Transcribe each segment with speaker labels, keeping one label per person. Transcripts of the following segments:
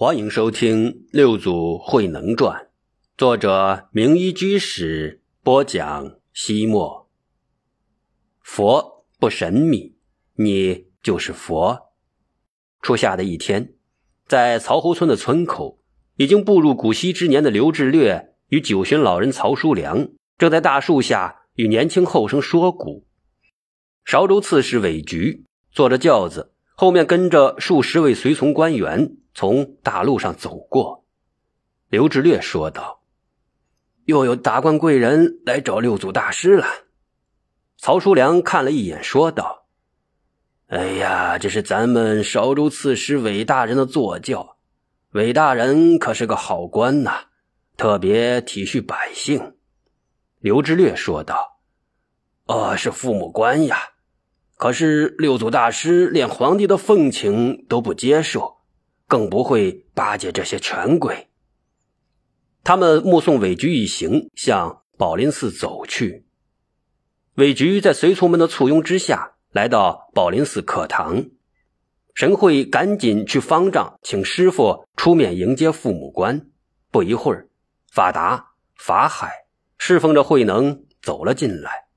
Speaker 1: 欢迎收听《六祖慧能传》，作者名医居士播讲。西莫，佛不神秘，你就是佛。初夏的一天，在曹侯村的村口，已经步入古稀之年的刘志略与九旬老人曹叔良正在大树下与年轻后生说古。韶州刺史韦局坐着轿子，后面跟着数十位随从官员。从大路上走过，刘志略说道：“又有达官贵人来找六祖大师了。”曹叔良看了一眼，说道：“哎呀，这是咱们韶州刺史韦大人的坐轿。韦大人可是个好官呐，特别体恤百姓。”刘志略说道：“哦，是父母官呀。可是六祖大师连皇帝的奉请都不接受。”更不会巴结这些权贵。他们目送韦局一行向宝林寺走去。韦局在随从们的簇拥之下来到宝林寺课堂，神会赶紧去方丈请师傅出面迎接父母官。不一会儿，法达、法海侍奉着慧能走了进来。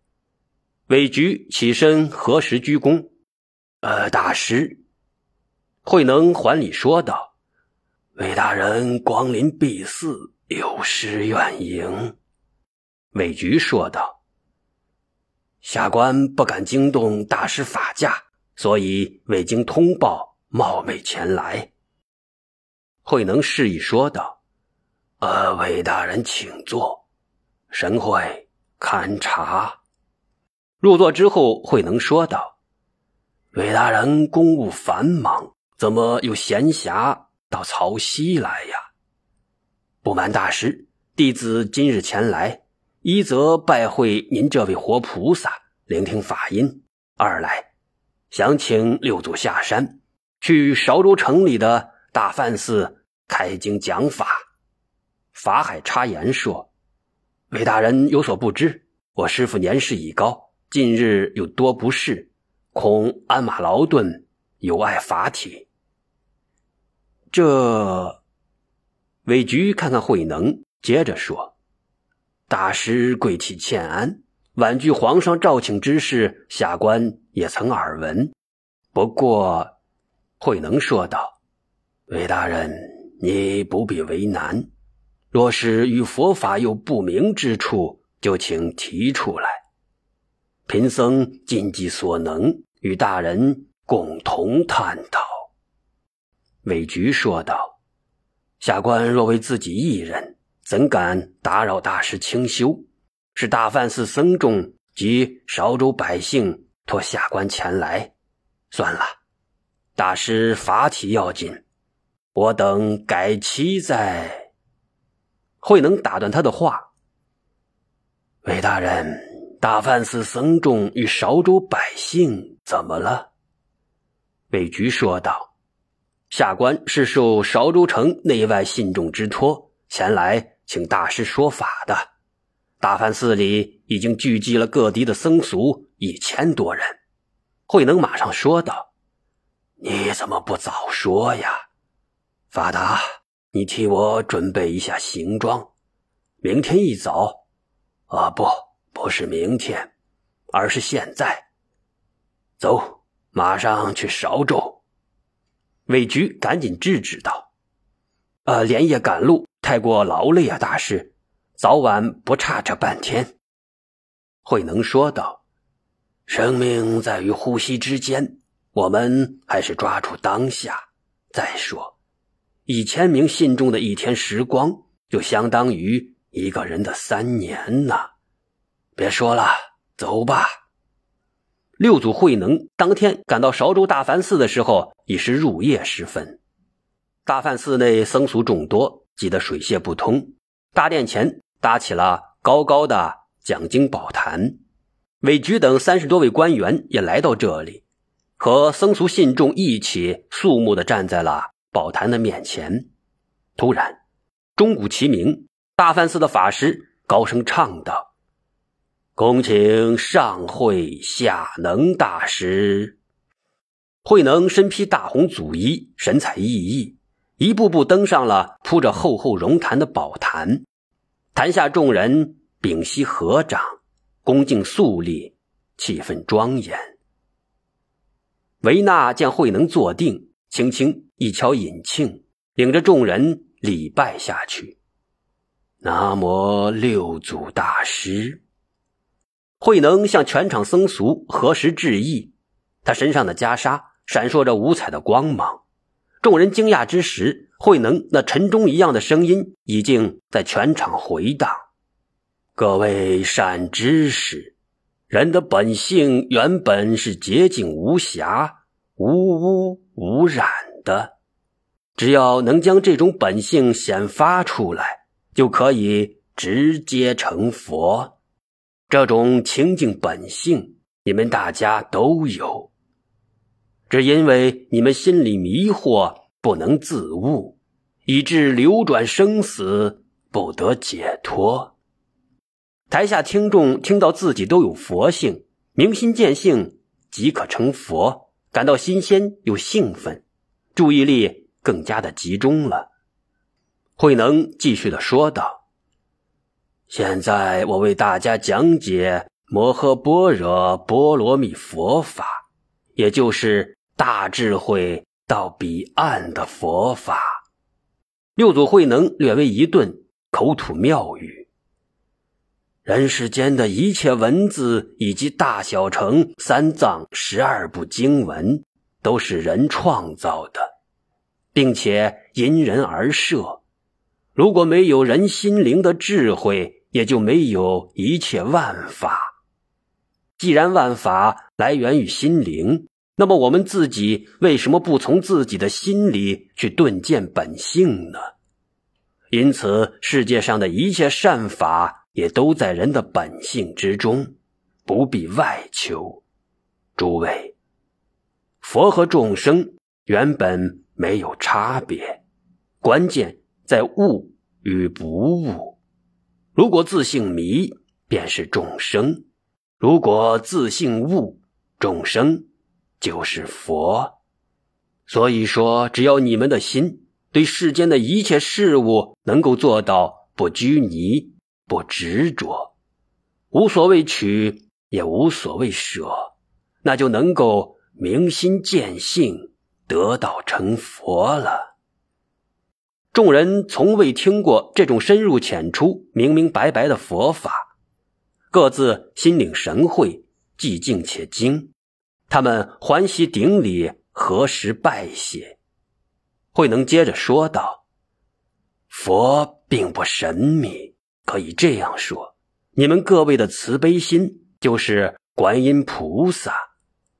Speaker 1: 韦局起身合十鞠躬：“呃，大师。”慧能还礼说道：“韦大人光临敝寺，有失远迎。”韦局说道：“下官不敢惊动大师法驾，所以未经通报，冒昧前来。”慧能示意说道：“呃，韦大人请坐，神会勘察。”入座之后，慧能说道：“韦大人公务繁忙。”怎么有闲暇到曹溪来呀？不瞒大师，弟子今日前来，一则拜会您这位活菩萨，聆听法音；二来想请六祖下山，去韶州城里的大梵寺开经讲法。法海插言说：“韦大人有所不知，我师父年事已高，近日有多不适，恐鞍马劳顿，有碍法体。”这，韦局看看慧能，接着说：“大师贵体欠安，婉拒皇上召请之事，下官也曾耳闻。不过，慧能说道：‘韦大人，你不必为难。若是与佛法有不明之处，就请提出来。贫僧尽己所能，与大人共同探讨。’”韦菊说道：“下官若为自己一人，怎敢打扰大师清修？是大梵寺僧众及韶州百姓托下官前来。算了，大师法体要紧，我等改期再。”慧能打断他的话：“韦大人，大梵寺僧众与韶州百姓怎么了？”韦局说道。下官是受韶州城内外信众之托前来请大师说法的，大梵寺里已经聚集了各地的僧俗一千多人。慧能马上说道：“你怎么不早说呀？法达，你替我准备一下行装，明天一早，啊，不，不是明天，而是现在，走，马上去韶州。”韦局赶紧制止道：“呃，连夜赶路，太过劳累啊，大师，早晚不差这半天。”慧能说道：“生命在于呼吸之间，我们还是抓住当下。再说，一千名信众的一天时光，就相当于一个人的三年呢。别说了，走吧。”六祖慧能当天赶到韶州大梵寺的时候，已是入夜时分。大梵寺内僧俗众多，挤得水泄不通。大殿前搭起了高高的讲经宝坛，韦局等三十多位官员也来到这里，和僧俗信众一起肃穆地站在了宝坛的面前。突然，钟鼓齐鸣，大梵寺的法师高声唱道。恭请上会下能大师。慧能身披大红祖衣，神采奕奕，一步步登上了铺着厚厚绒毯的宝坛。坛下众人屏息合掌，恭敬肃立，气氛庄严。维纳见慧能坐定，轻轻一敲引磬，领着众人礼拜下去。南无六祖大师。慧能向全场僧俗合十致意，他身上的袈裟闪烁着五彩的光芒。众人惊讶之时，慧能那晨钟一样的声音已经在全场回荡。各位善知识，人的本性原本是洁净无瑕、无污无染的，只要能将这种本性显发出来，就可以直接成佛。这种清净本性，你们大家都有。只因为你们心里迷惑，不能自悟，以致流转生死，不得解脱。台下听众听到自己都有佛性，明心见性即可成佛，感到新鲜又兴奋，注意力更加的集中了。慧能继续的说道：“现在我为大家讲解摩诃般若波罗蜜佛法，也就是。”大智慧到彼岸的佛法，六祖慧能略微一顿，口吐妙语。人世间的一切文字以及大小乘三藏十二部经文，都是人创造的，并且因人而设。如果没有人心灵的智慧，也就没有一切万法。既然万法来源于心灵。那么我们自己为什么不从自己的心里去顿见本性呢？因此，世界上的一切善法也都在人的本性之中，不必外求。诸位，佛和众生原本没有差别，关键在悟与不悟。如果自性迷，便是众生；如果自性悟，众生。就是佛，所以说，只要你们的心对世间的一切事物能够做到不拘泥、不执着，无所谓取，也无所谓舍，那就能够明心见性，得道成佛了。众人从未听过这种深入浅出、明明白白的佛法，各自心领神会，寂静且精。他们欢喜顶礼，何时拜谢？慧能接着说道：“佛并不神秘，可以这样说，你们各位的慈悲心就是观音菩萨；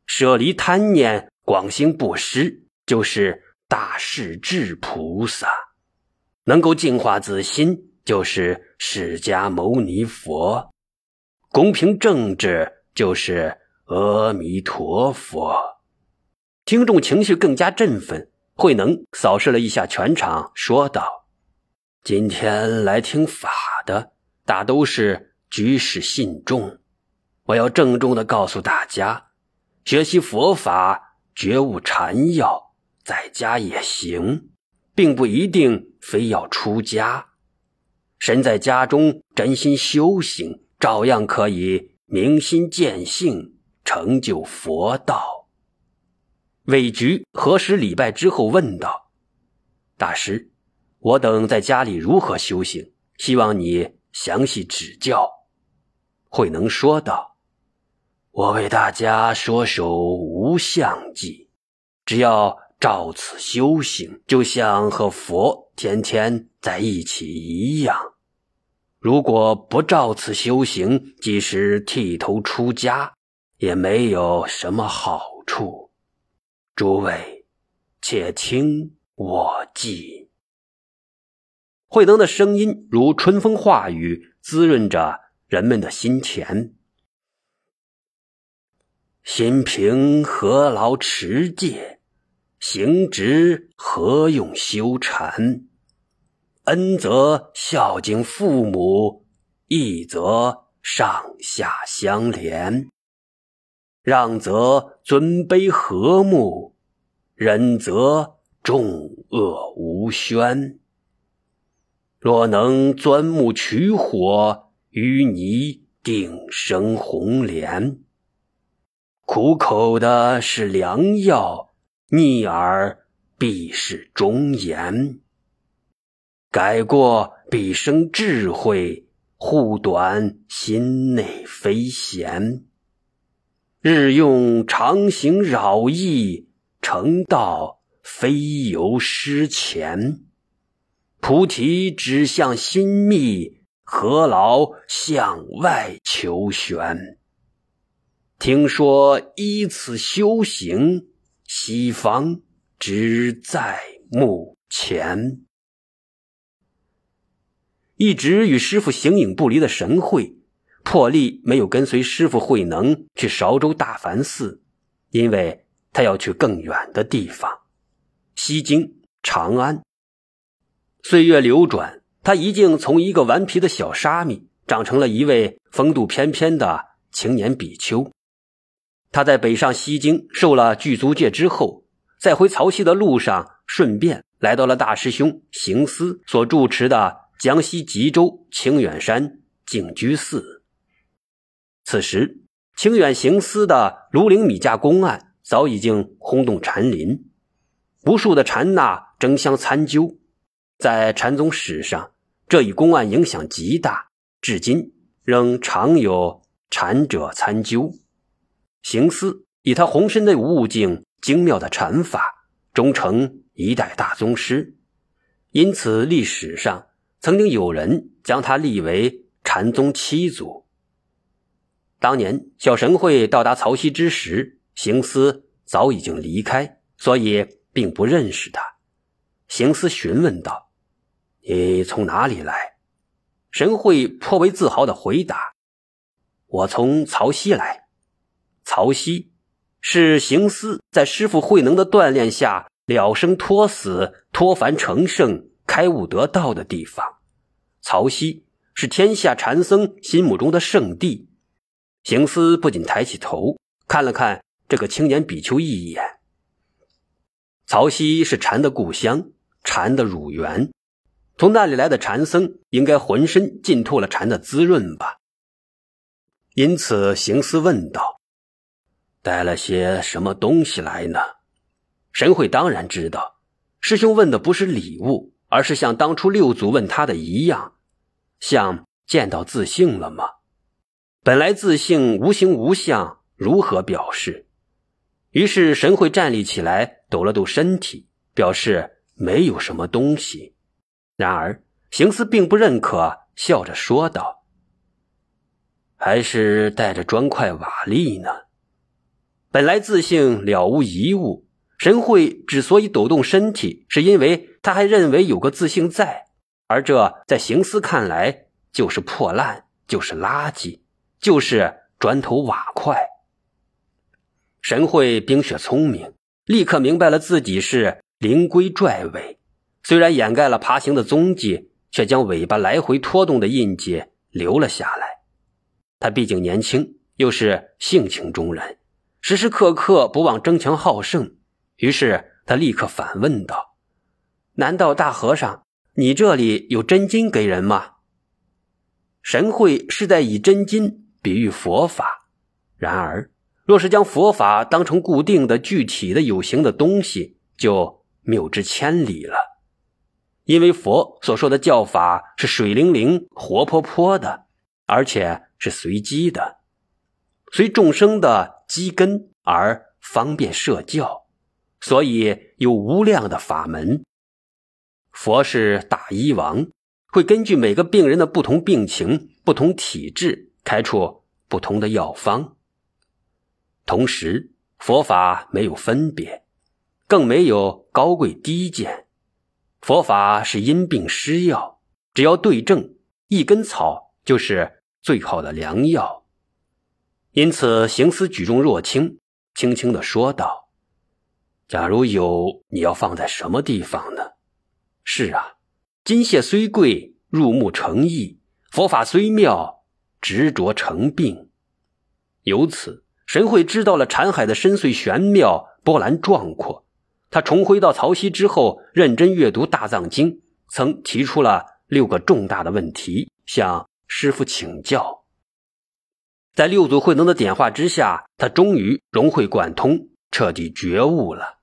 Speaker 1: 舍离贪念，广行布施，就是大势至菩萨；能够净化自心，就是释迦牟尼佛；公平正直，就是。”阿弥陀佛！听众情绪更加振奋。慧能扫视了一下全场，说道：“今天来听法的，大都是居士信众。我要郑重的告诉大家，学习佛法、觉悟禅要，在家也行，并不一定非要出家。身在家中，真心修行，照样可以明心见性。”成就佛道。韦局核实礼拜之后问道：“大师，我等在家里如何修行？希望你详细指教。”慧能说道：“我为大家说首无相偈，只要照此修行，就像和佛天天在一起一样。如果不照此修行，即使剃头出家。”也没有什么好处，诸位，且听我记。慧能的声音如春风化雨，滋润着人们的心田。心平何劳持戒，行直何用修禅？恩则孝敬父母，义则上下相连。让则尊卑和睦，忍则众恶无宣。若能钻木取火，与你定生红莲。苦口的是良药，逆耳必是忠言。改过必生智慧，护短心内非贤。日用常行扰意，成道非由失前。菩提指向心密，何劳向外求玄？听说依此修行，西方只在目前。一直与师傅形影不离的神会。破例没有跟随师傅慧能去韶州大梵寺，因为他要去更远的地方——西京、长安。岁月流转，他已经从一个顽皮的小沙弥，长成了一位风度翩翩的青年比丘。他在北上西京受了具足戒之后，在回曹溪的路上，顺便来到了大师兄行思所住持的江西吉州清远山净居寺。此时，清远行思的庐陵米价公案早已经轰动禅林，无数的禅那争相参究。在禅宗史上，这一公案影响极大，至今仍常有禅者参究。行思以他宏深的悟境、精妙的禅法，终成一代大宗师。因此，历史上曾经有人将他立为禅宗七祖。当年小神会到达曹溪之时，行思早已经离开，所以并不认识他。行思询问道：“你从哪里来？”神会颇为自豪的回答：“我从曹溪来。”曹溪是行思在师傅慧能的锻炼下了生脱死、脱凡成圣、开悟得道的地方。曹溪是天下禅僧心目中的圣地。行思不仅抬起头看了看这个青年比丘一眼。曹溪是禅的故乡，禅的乳源，从那里来的禅僧应该浑身浸透了禅的滋润吧。因此，行思问道：“带了些什么东西来呢？”神会当然知道，师兄问的不是礼物，而是像当初六祖问他的一样，像见到自性了吗？本来自性无形无相，如何表示？于是神会站立起来，抖了抖身体，表示没有什么东西。然而行思并不认可，笑着说道：“还是带着砖块瓦砾呢。”本来自性了无一物，神会之所以抖动身体，是因为他还认为有个自性在，而这在行思看来就是破烂，就是垃圾。就是砖头瓦块。神会冰雪聪明，立刻明白了自己是灵龟拽尾，虽然掩盖了爬行的踪迹，却将尾巴来回拖动的印记留了下来。他毕竟年轻，又是性情中人，时时刻刻不忘争强好胜。于是他立刻反问道：“难道大和尚，你这里有真金给人吗？”神会是在以真金。比喻佛法，然而，若是将佛法当成固定的、具体的、有形的东西，就谬之千里了。因为佛所说的教法是水灵灵、活泼泼的，而且是随机的，随众生的机根而方便设教，所以有无量的法门。佛是大医王，会根据每个病人的不同病情、不同体质。开出不同的药方，同时佛法没有分别，更没有高贵低贱。佛法是因病施药，只要对症，一根草就是最好的良药。因此，行思举重若轻，轻轻的说道：“假如有，你要放在什么地方呢？”是啊，金屑虽贵，入目成意；佛法虽妙。执着成病，由此神会知道了禅海的深邃玄妙、波澜壮阔，他重回到曹溪之后，认真阅读大藏经，曾提出了六个重大的问题，向师傅请教。在六祖慧能的点化之下，他终于融会贯通，彻底觉悟了。